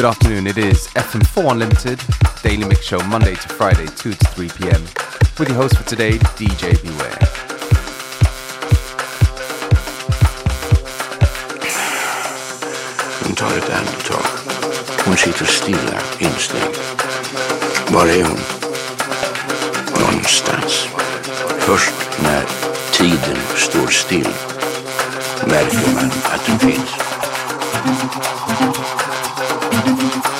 Good afternoon. It is FM4 Unlimited, daily mix show Monday to Friday, 2 to 3 p.m. With your host for today, DJ Beware. nooit aangetrokken. Ons zit er stil in staan. Waarom? Någonstans. Först när tiden står still märker man att den finns. Música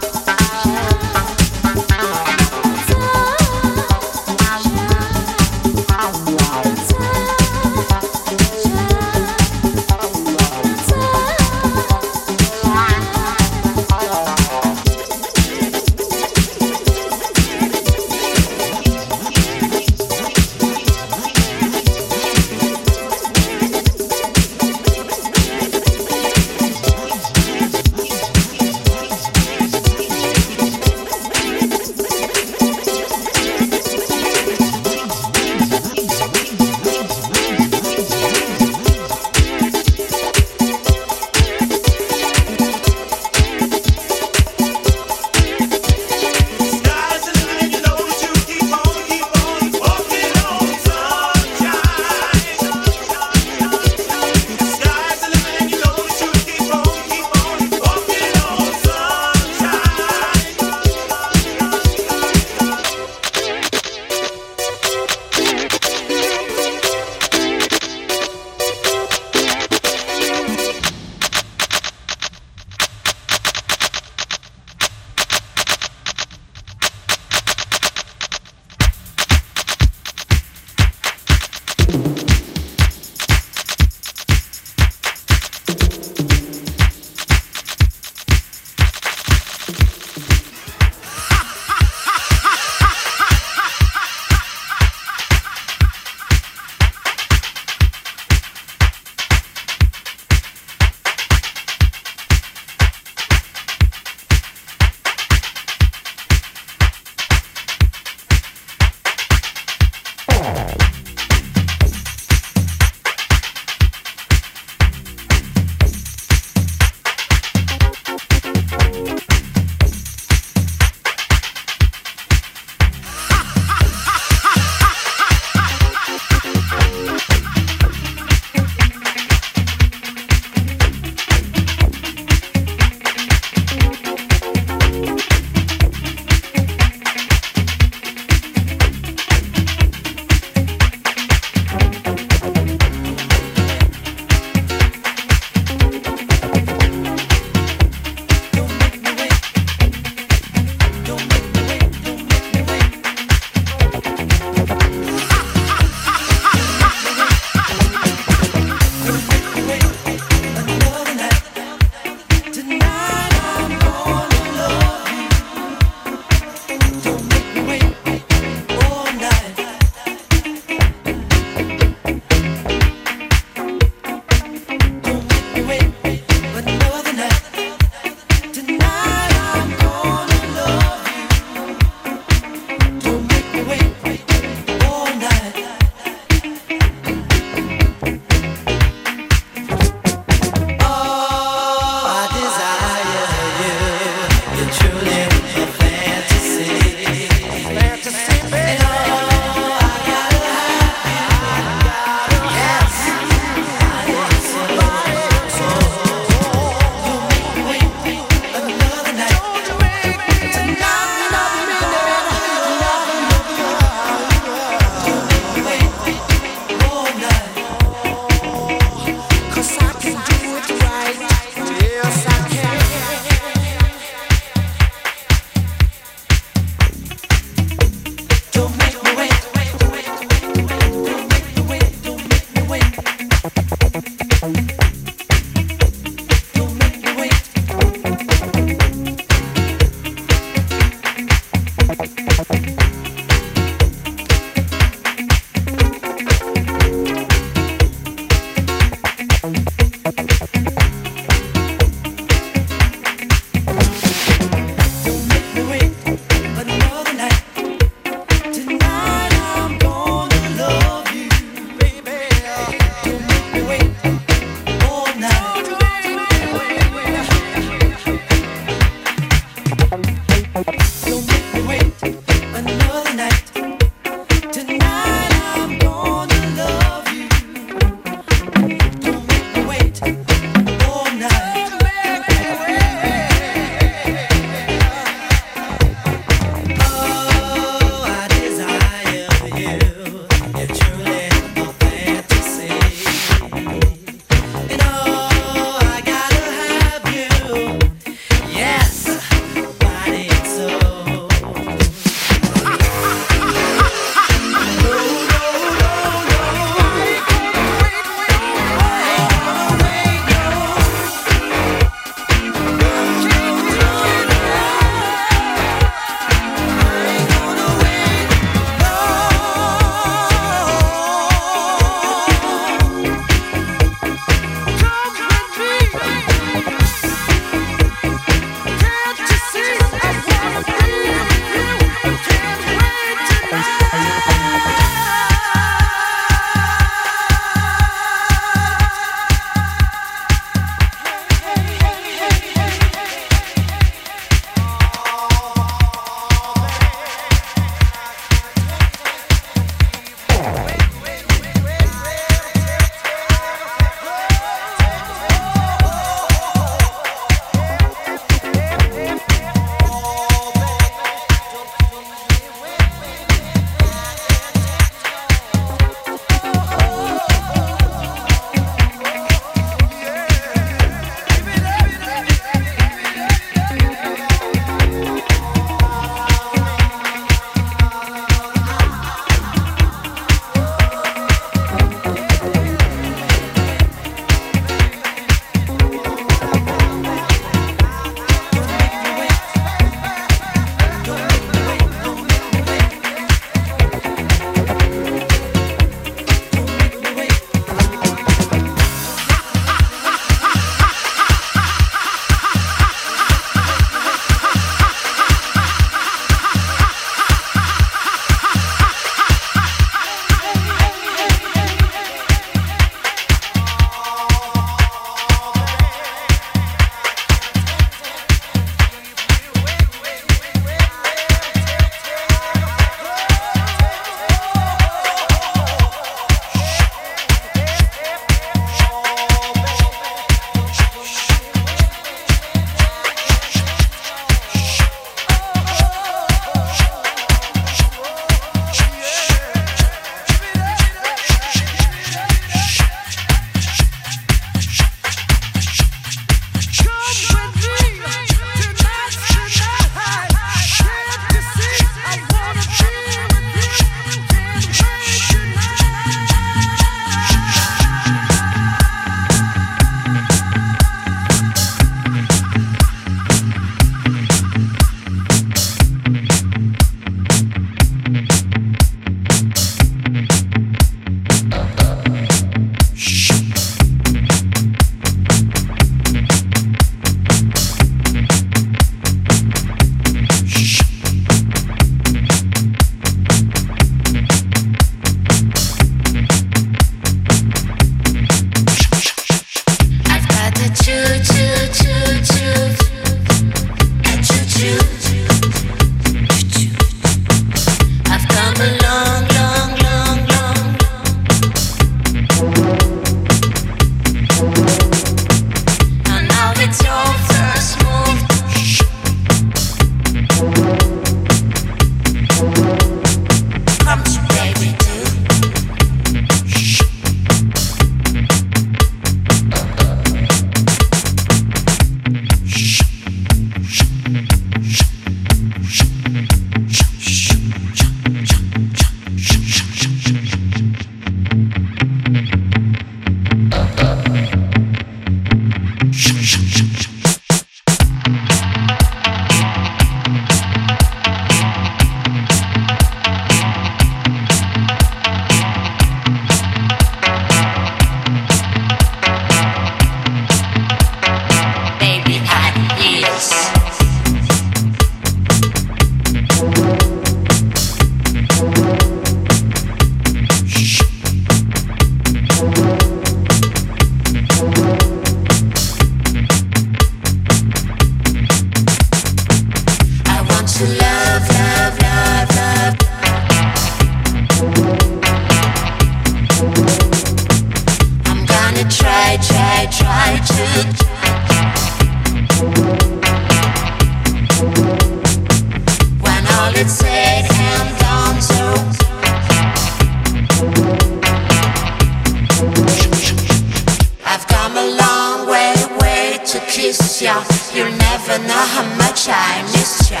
never know how much I miss ya.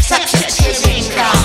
Such a teasing girl.